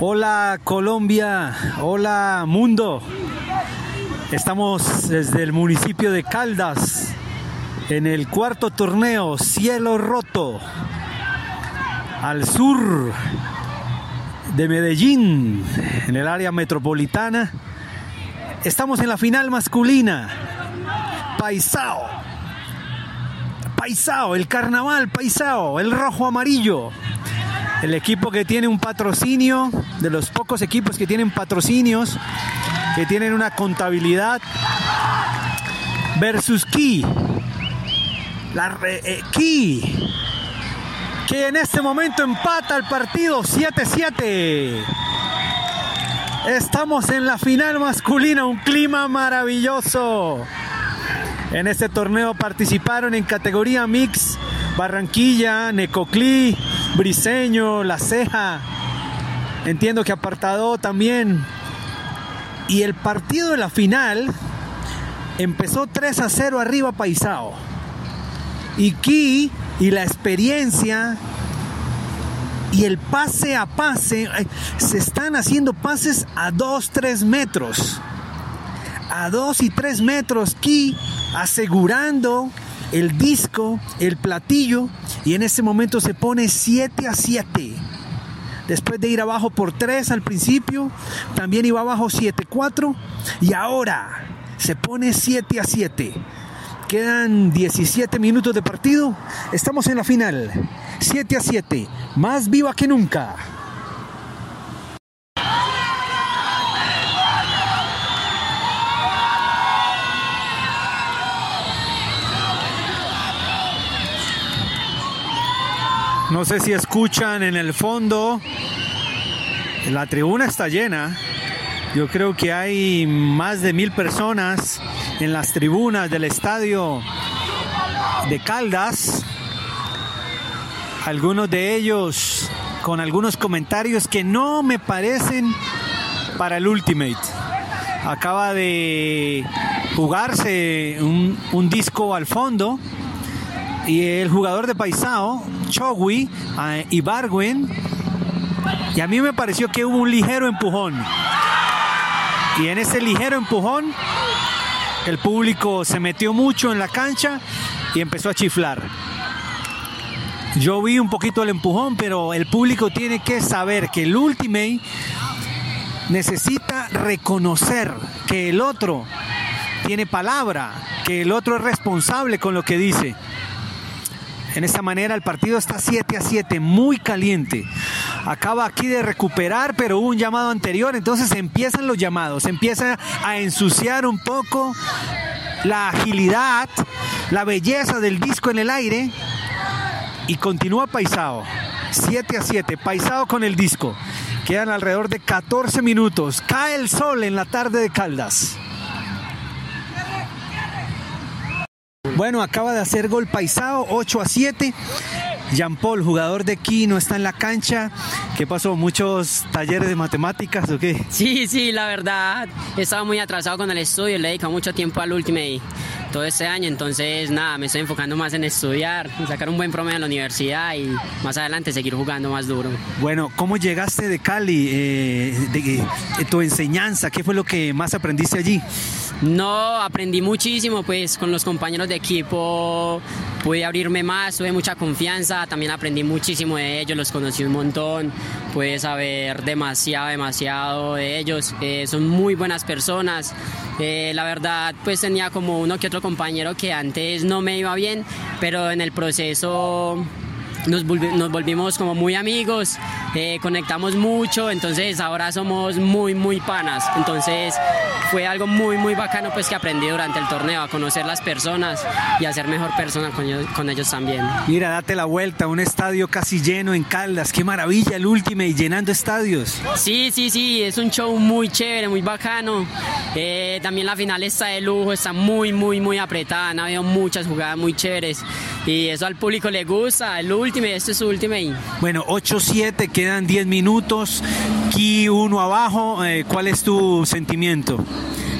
Hola Colombia, hola mundo. Estamos desde el municipio de Caldas en el cuarto torneo Cielo Roto al sur de Medellín, en el área metropolitana. Estamos en la final masculina. Paisao. Paisao, el carnaval Paisao, el rojo amarillo. El equipo que tiene un patrocinio, de los pocos equipos que tienen patrocinios, que tienen una contabilidad versus Ki. La eh, Ki, que en este momento empata el partido 7-7. Estamos en la final masculina, un clima maravilloso. En este torneo participaron en categoría mix Barranquilla, Necoclí, Briseño, La Ceja. Entiendo que apartado también. Y el partido de la final empezó 3 a 0 arriba Paisao. Y Ki y la experiencia y el pase a pase, se están haciendo pases a 2, 3 metros. A 2 y 3 metros, Ki asegurando el disco, el platillo, y en ese momento se pone 7 a 7. Después de ir abajo por 3 al principio, también iba abajo 7-4 y ahora se pone 7 a 7. Quedan 17 minutos de partido. Estamos en la final. 7 a 7. Más viva que nunca. No sé si escuchan en el fondo. La tribuna está llena. Yo creo que hay más de mil personas en las tribunas del estadio de Caldas. Algunos de ellos con algunos comentarios que no me parecen para el Ultimate. Acaba de jugarse un, disco al fondo y el jugador de Paisao, Chogui y Barwin, y a mí me pareció que hubo un ligero empujón. Y en ese ligero empujón, el público se metió mucho en la cancha y empezó a chiflar. Yo vi un poquito el empujón, pero el público tiene que saber que el Ultimate necesita reconocer que el otro tiene palabra, que el otro es responsable con lo que dice. En esta manera el partido está 7 a 7, muy caliente. Acaba aquí de recuperar, pero hubo un llamado anterior, entonces empiezan los llamados, empieza a ensuciar un poco la agilidad, la belleza del disco en el aire y continúa Paisao. 7 a 7, Paisao con el disco. Quedan alrededor de 14 minutos. Cae el sol en la tarde de Caldas. Bueno, acaba de hacer gol Paisao, 8 a 7. Jean Paul, jugador de Kino, está en la cancha. ¿Qué pasó? ¿Muchos talleres de matemáticas o qué? Sí, sí, la verdad. Estaba muy atrasado con el estudio, le dedicado mucho tiempo al Ultimate todo este año, entonces nada, me estoy enfocando más en estudiar, en sacar un buen promedio en la universidad y más adelante seguir jugando más duro. Bueno, ¿cómo llegaste de Cali? Eh, de, de tu enseñanza, ¿qué fue lo que más aprendiste allí? No, aprendí muchísimo, pues con los compañeros de equipo. Pude abrirme más, tuve mucha confianza, también aprendí muchísimo de ellos, los conocí un montón, pude saber demasiado, demasiado de ellos, eh, son muy buenas personas, eh, la verdad pues tenía como uno que otro compañero que antes no me iba bien, pero en el proceso nos, nos volvimos como muy amigos, eh, conectamos mucho, entonces ahora somos muy, muy panas. Entonces fue algo muy, muy bacano pues que aprendí durante el torneo, a conocer las personas y a ser mejor persona con ellos, con ellos también. Mira, date la vuelta, un estadio casi lleno en Caldas, qué maravilla el último y llenando estadios. Sí, sí, sí, es un show muy chévere, muy bacano. Eh, también la final está de lujo, está muy, muy, muy apretada, han habido muchas jugadas muy chéveres y eso al público le gusta, el último, este es su último. Bueno, 8-7, quedan 10 minutos, aquí uno abajo, eh, ¿cuál es tu sentimiento?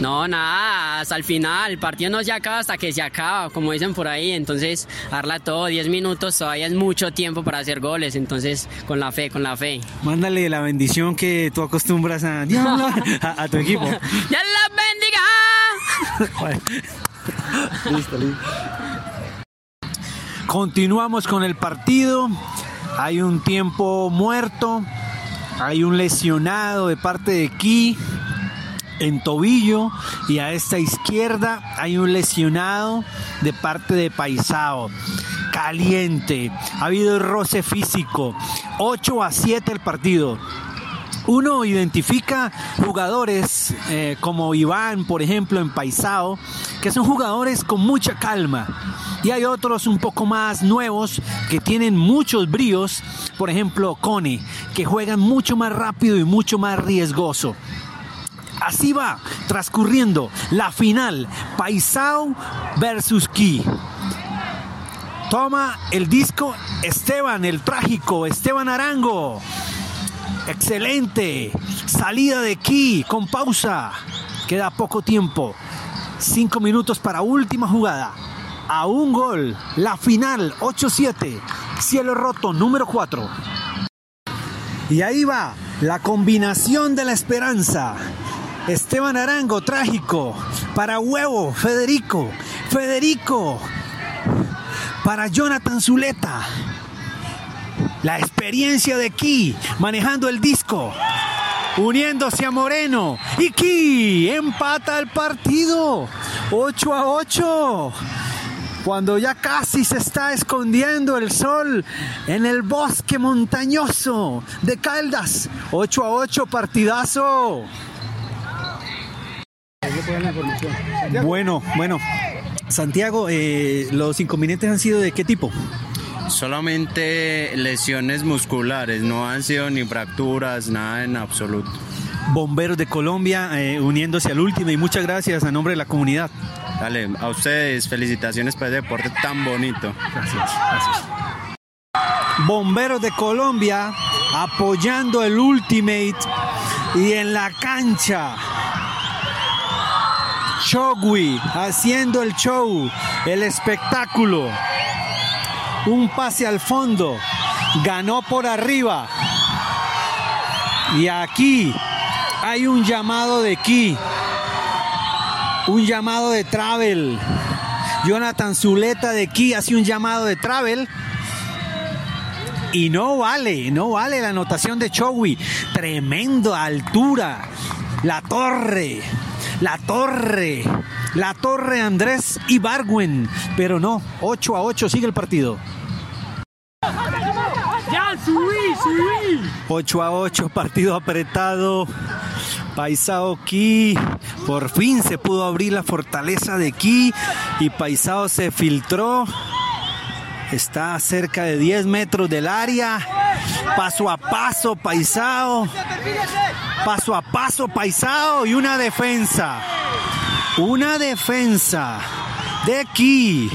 No, nada, hasta el final. El partido no se acaba hasta que se acaba, como dicen por ahí. Entonces, darla todo, 10 minutos todavía es mucho tiempo para hacer goles. Entonces, con la fe, con la fe. Mándale la bendición que tú acostumbras a, a, tu equipo. ¡Dios la bendiga! listo, listo. Continuamos con el partido. Hay un tiempo muerto. Hay un lesionado de parte de Ki en tobillo y a esta izquierda hay un lesionado de parte de Paisao. Caliente, ha habido roce físico, 8 a 7 el partido. Uno identifica jugadores eh, como Iván, por ejemplo, en Paisao, que son jugadores con mucha calma. Y hay otros un poco más nuevos que tienen muchos bríos, por ejemplo, Cone, que juegan mucho más rápido y mucho más riesgoso. Así va transcurriendo la final Paisao versus Ki. Toma el disco Esteban, el trágico Esteban Arango. Excelente. Salida de Ki con pausa. Queda poco tiempo. Cinco minutos para última jugada. A un gol. La final 8-7. Cielo roto número 4. Y ahí va la combinación de la esperanza. Esteban Arango, trágico. Para Huevo, Federico. Federico. Para Jonathan Zuleta. La experiencia de Ki manejando el disco. Uniéndose a Moreno. Y Ki empata el partido. 8 a 8 cuando ya casi se está escondiendo el sol en el bosque montañoso de Caldas. 8 a 8, partidazo. Bueno, bueno. Santiago, eh, ¿los inconvenientes han sido de qué tipo? Solamente lesiones musculares, no han sido ni fracturas, nada en absoluto. Bomberos de Colombia eh, uniéndose al último y muchas gracias a nombre de la comunidad. Dale, a ustedes felicitaciones por el deporte tan bonito. Gracias, gracias. Bomberos de Colombia apoyando el Ultimate y en la cancha Chogui haciendo el show, el espectáculo. Un pase al fondo, ganó por arriba. Y aquí hay un llamado de Ki, un llamado de Travel. Jonathan Zuleta de Ki hace un llamado de Travel. Y no vale, no vale la anotación de Chowi. Tremendo altura. La torre la Torre, la Torre Andrés Ibargüen, pero no, 8 a 8 sigue el partido. Subí. 8 a 8, partido apretado. Paisao Ki, por fin se pudo abrir la fortaleza de Ki y Paisao se filtró. Está cerca de 10 metros del área. Paso a paso, Paisao paso a paso paisado y una defensa. Una defensa de aquí.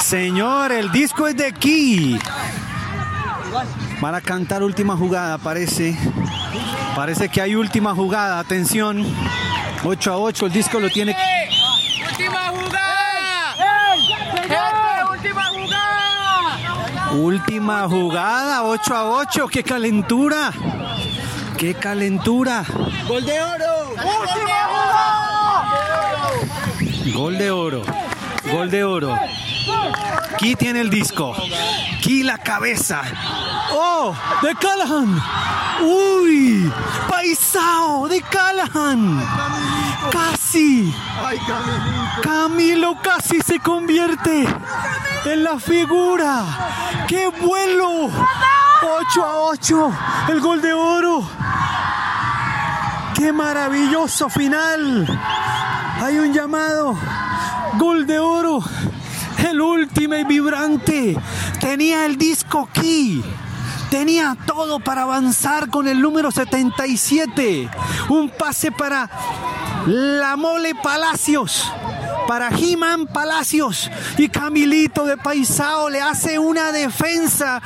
Señor, el disco es de aquí. Van a cantar última jugada, parece. Parece que hay última jugada. Atención. 8 a 8, el disco lo tiene. ¡Última jugada! ¡Última jugada! Última jugada, 8 a 8, qué calentura. ¡Qué calentura! ¡Gol de oro! Gol de oro. Gol de oro. Aquí tiene el disco. Aquí la cabeza. ¡Oh! ¡De Callahan! ¡Uy! ¡Paisao! ¡De Callahan! ¡Casi! Camilo casi se convierte en la figura. ¡Qué vuelo! 8 a 8. El gol de oro. ¡Qué maravilloso final! Hay un llamado. Gol de oro. El último y vibrante. Tenía el disco aquí. Tenía todo para avanzar con el número 77. Un pase para la Mole Palacios. Para He-Man Palacios y Camilito de Paisao le hace una defensa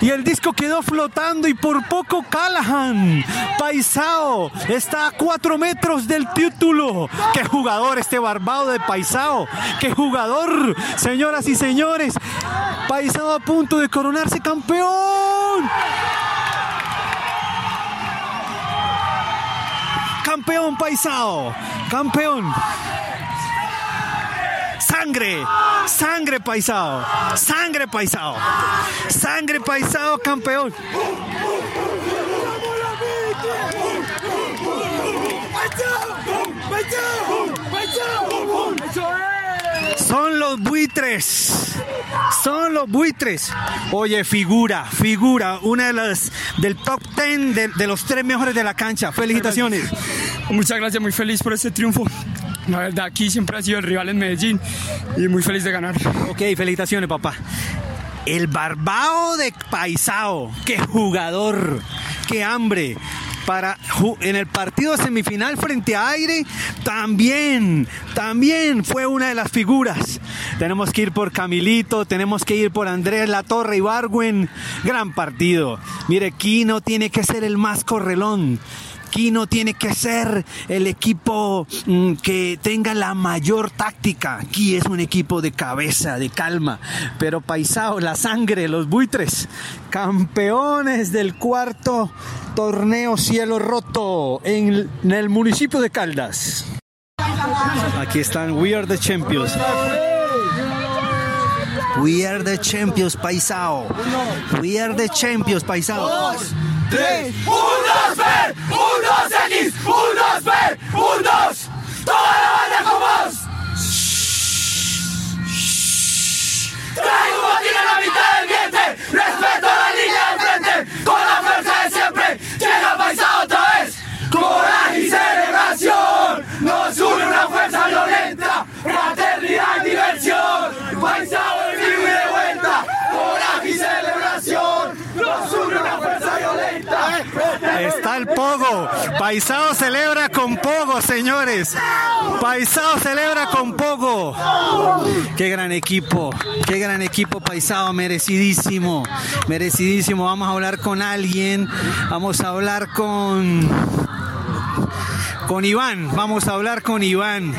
y el disco quedó flotando y por poco Callahan. Paisao está a cuatro metros del título. ¡Qué jugador este barbado de Paisao! ¡Qué jugador! Señoras y señores, Paisao a punto de coronarse campeón. Campeón Paisao, campeón. Sangre, sangre Paisao, sangre Paisao, sangre Paisao campeón. Son los buitres. Son los buitres. Oye, figura, figura. Una de las del top 10 de, de los tres mejores de la cancha. Felicitaciones. Muchas gracias, muy feliz por este triunfo. La verdad, aquí siempre ha sido el rival en Medellín y muy feliz de ganar. Ok, felicitaciones, papá. El barbao de Paisao. Qué jugador. Qué hambre. Para en el partido semifinal frente a Aire también, también fue una de las figuras. Tenemos que ir por Camilito, tenemos que ir por Andrés La Torre Ibargüen. Gran partido. Mire, Kino tiene que ser el más correlón. Aquí no tiene que ser el equipo mm, que tenga la mayor táctica. Aquí es un equipo de cabeza, de calma. Pero Paisao, la sangre, los buitres, campeones del cuarto torneo cielo roto en, el municipio de Caldas. Aquí están We Are the Champions. We are the champions, paisao. We are the champions, paisao. Dos, tres, uno, tres, uno. 2X, 1B, 1-2, toda la banda con vos. Traigo Paisao celebra con Pogo, señores. Paisao celebra con Pogo. Qué gran equipo. Qué gran equipo Paisao. Merecidísimo. Merecidísimo. Vamos a hablar con alguien. Vamos a hablar con... Con Iván, vamos a hablar con Iván.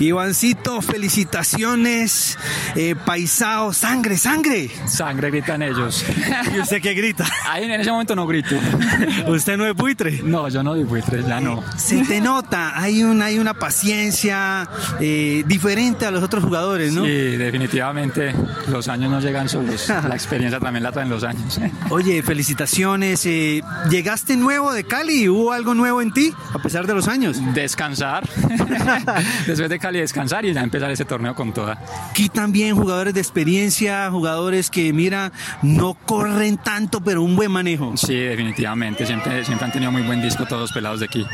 Ivancito, felicitaciones. Eh, paisao, sangre, sangre. Sangre gritan ellos. ¿Y usted qué grita? Ahí en ese momento no grito. ¿Usted no es buitre? No, yo no di buitre, ya no. Se te nota, hay una, hay una paciencia eh, diferente a los otros jugadores, ¿no? Sí, definitivamente los años no llegan solos. La experiencia también la traen los años. Oye, felicitaciones. eh, ¿Llegaste nuevo de Cali? ¿Hubo algo nuevo en ti a pesar de los años? Descansar. Después de Cali descansar y ya empezar ese torneo con toda. Aquí también jugadores de experiencia, jugadores que, mira, no corren tanto, pero un buen manejo. Sí, definitivamente. Siempre, siempre han tenido muy buen disco todos los pelados de aquí.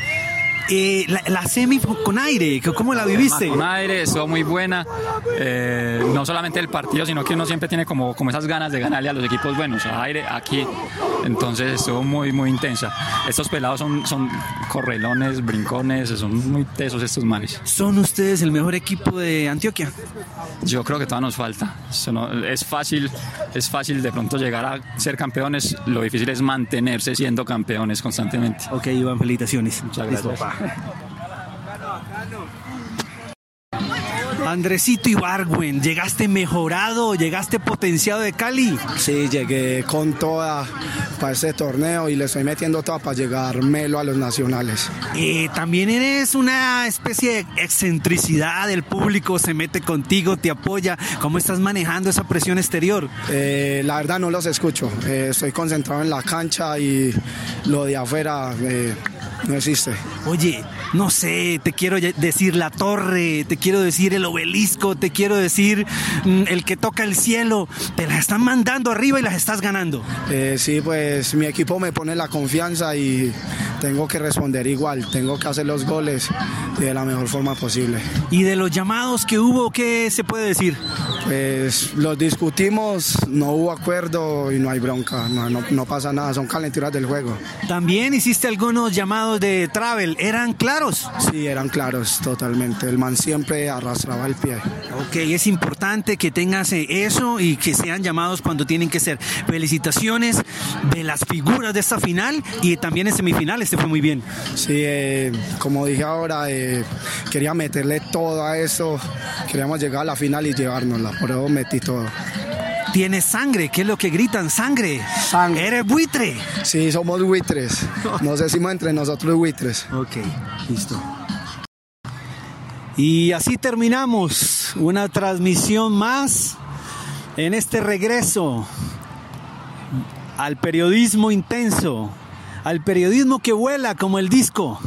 Eh, la, la semi con aire, ¿cómo la viviste? Con aire, estuvo muy buena. Eh, no solamente el partido, sino que uno siempre tiene como, como esas ganas de ganarle a los equipos buenos. A aire, aquí. Entonces estuvo muy, muy intensa. Estos pelados son, son correlones, brincones, son muy tesos estos manes. ¿Son ustedes el mejor equipo de Antioquia? Yo creo que todavía nos falta. No- es fácil, es fácil de pronto llegar a ser campeones. Lo difícil es mantenerse siendo campeones constantemente. Ok, Iván, felicitaciones. Muchas gracias. Andresito Ibargüen, ¿llegaste mejorado? ¿Llegaste potenciado de Cali? Sí, llegué con toda para este torneo y le estoy metiendo toda para llegar melo a los nacionales. Eh, también eres una especie de excentricidad, el público se mete contigo, te apoya. ¿Cómo estás manejando esa presión exterior? Eh, la verdad no los escucho, eh, estoy concentrado en la cancha y lo de afuera eh, no existe. Oye, no sé, te quiero decir la torre, te quiero decir el obelisco, te quiero decir mm, el que toca el cielo. Te las están mandando arriba y las estás ganando. Eh, sí, pues mi equipo me pone la confianza y tengo que responder igual, tengo que hacer los goles de la mejor forma posible. Y de los llamados que hubo, ¿qué se puede decir? Pues los discutimos, no hubo acuerdo y no hay bronca, no, no, no pasa nada, son calenturas del juego. También hiciste algunos llamados de travel, ¿eran claros? Sí, eran claros totalmente, el man siempre arrastraba el pie. Ok, es importante que tengas eh, eso y que sean llamados cuando tienen que ser. Felicitaciones de las figuras de esta final y también en semifinales fue muy bien. Sí, eh, como dije ahora, eh, quería meterle todo a eso, queríamos llegar a la final y llevárnosla, por eso metí todo. Tienes sangre, ¿qué es lo que gritan? Sangre. Sangre. Eres buitre. Sí, somos buitres, nos decimos entre nosotros buitres. Ok, listo. Y así terminamos una transmisión más en este regreso al periodismo intenso, al periodismo que vuela como el disco,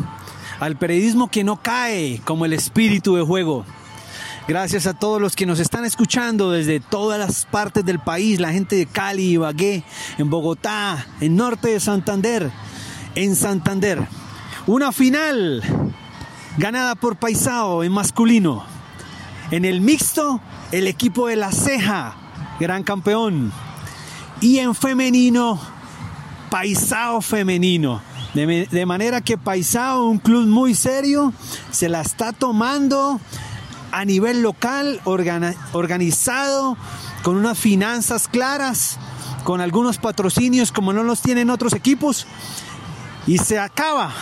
al periodismo que no cae como el espíritu de juego. Gracias a todos los que nos están escuchando desde todas las partes del país, la gente de Cali, Ibagué, en Bogotá, en norte de Santander, en Santander. Una final ganada por Paisao en masculino. En el mixto, el equipo de La Ceja, gran campeón. Y en femenino, Paisao femenino. De, de manera que Paisao, un club muy serio, se la está tomando a nivel local, organizado, con unas finanzas claras, con algunos patrocinios como no los tienen otros equipos. Y se acaba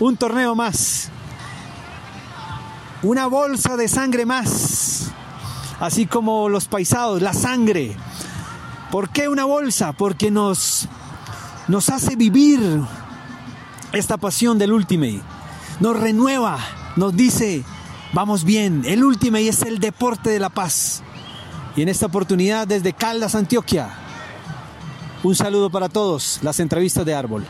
un torneo más. Una bolsa de sangre más. Así como los paisados, la sangre. ¿Por qué una bolsa? Porque nos, nos hace vivir esta pasión del Ultimate. Nos renueva, nos dice, vamos bien, el Ultimate es el deporte de la paz. Y en esta oportunidad desde Caldas, Antioquia, un saludo para todos, las entrevistas de Árbol.